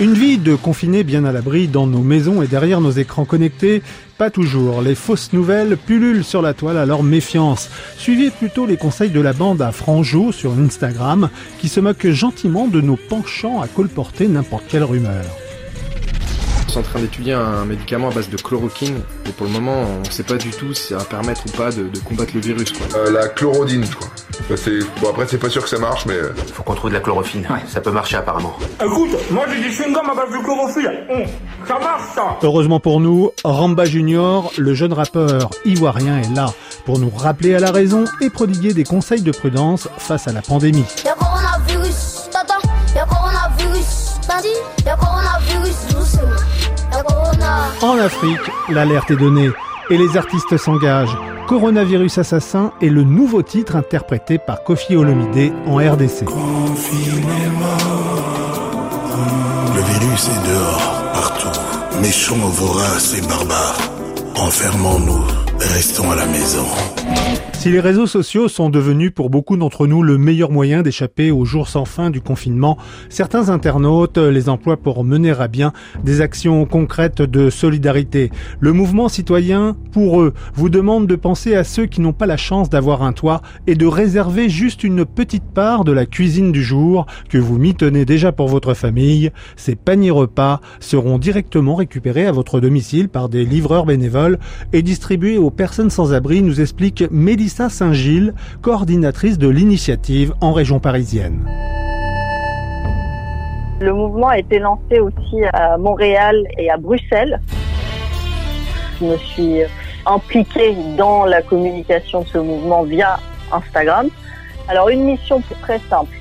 Une vie de confiné bien à l'abri dans nos maisons et derrière nos écrans connectés Pas toujours. Les fausses nouvelles pullulent sur la toile, alors méfiance. Suivez plutôt les conseils de la bande à Franjo sur Instagram, qui se moque gentiment de nos penchants à colporter n'importe quelle rumeur en train d'étudier un médicament à base de chloroquine et pour le moment on ne sait pas du tout si ça va permettre ou pas de, combattre le virus. Euh, la chlorodine, quoi. Bon après c'est pas sûr que ça marche mais... Euh. Faut qu'on trouve de la chlorophylle, ça peut marcher apparemment. Écoute, moi j'ai des chewing à base de chlorophylle, hum, ça marche ça Heureusement pour nous, Ramba Junior, le jeune rappeur ivoirien est là pour nous rappeler à la raison et prodiguer des conseils de prudence face à la pandémie. coronavirus, coronavirus, coronavirus, en Afrique, l'alerte est donnée et les artistes s'engagent. Coronavirus assassin est le nouveau titre interprété par Kofi Olomide en RDC. Le virus est dehors, partout. Méchants, voraces et barbares. Enfermons-nous, restons à la maison. Si les réseaux sociaux sont devenus pour beaucoup d'entre nous le meilleur moyen d'échapper aux jours sans fin du confinement, certains internautes les emploient pour mener à bien des actions concrètes de solidarité. Le mouvement citoyen, pour eux, vous demande de penser à ceux qui n'ont pas la chance d'avoir un toit et de réserver juste une petite part de la cuisine du jour que vous mitonnez déjà pour votre famille. Ces paniers repas seront directement récupérés à votre domicile par des livreurs bénévoles et distribués aux personnes sans abri, nous explique Mélissa Saint-Gilles, coordinatrice de l'initiative en région parisienne. Le mouvement a été lancé aussi à Montréal et à Bruxelles. Je me suis impliquée dans la communication de ce mouvement via Instagram. Alors une mission très simple.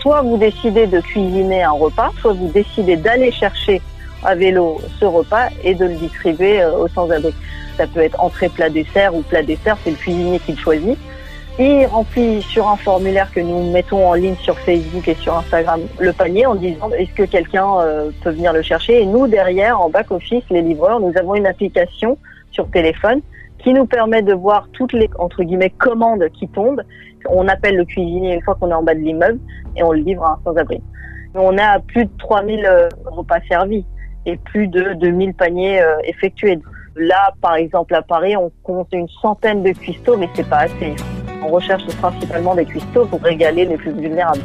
Soit vous décidez de cuisiner un repas, soit vous décidez d'aller chercher à vélo ce repas et de le distribuer euh, aux sans-abri. Ça peut être entrée, plat, dessert ou plat, dessert, c'est le cuisinier qui le choisit. Il remplit sur un formulaire que nous mettons en ligne sur Facebook et sur Instagram le panier en disant est-ce que quelqu'un euh, peut venir le chercher? Et nous, derrière, en back-office, les livreurs, nous avons une application sur téléphone qui nous permet de voir toutes les, entre guillemets, commandes qui tombent. On appelle le cuisinier une fois qu'on est en bas de l'immeuble et on le livre à un sans-abri. On a plus de 3000 euh, repas servis et plus de 2000 paniers euh, effectués. Là, par exemple, à Paris, on compte une centaine de cuistots, mais c'est pas assez. On recherche principalement des cuistots pour régaler les plus vulnérables.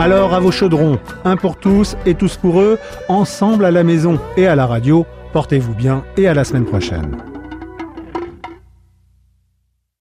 Alors à vos chaudrons, un pour tous et tous pour eux, ensemble à la maison et à la radio, portez-vous bien et à la semaine prochaine.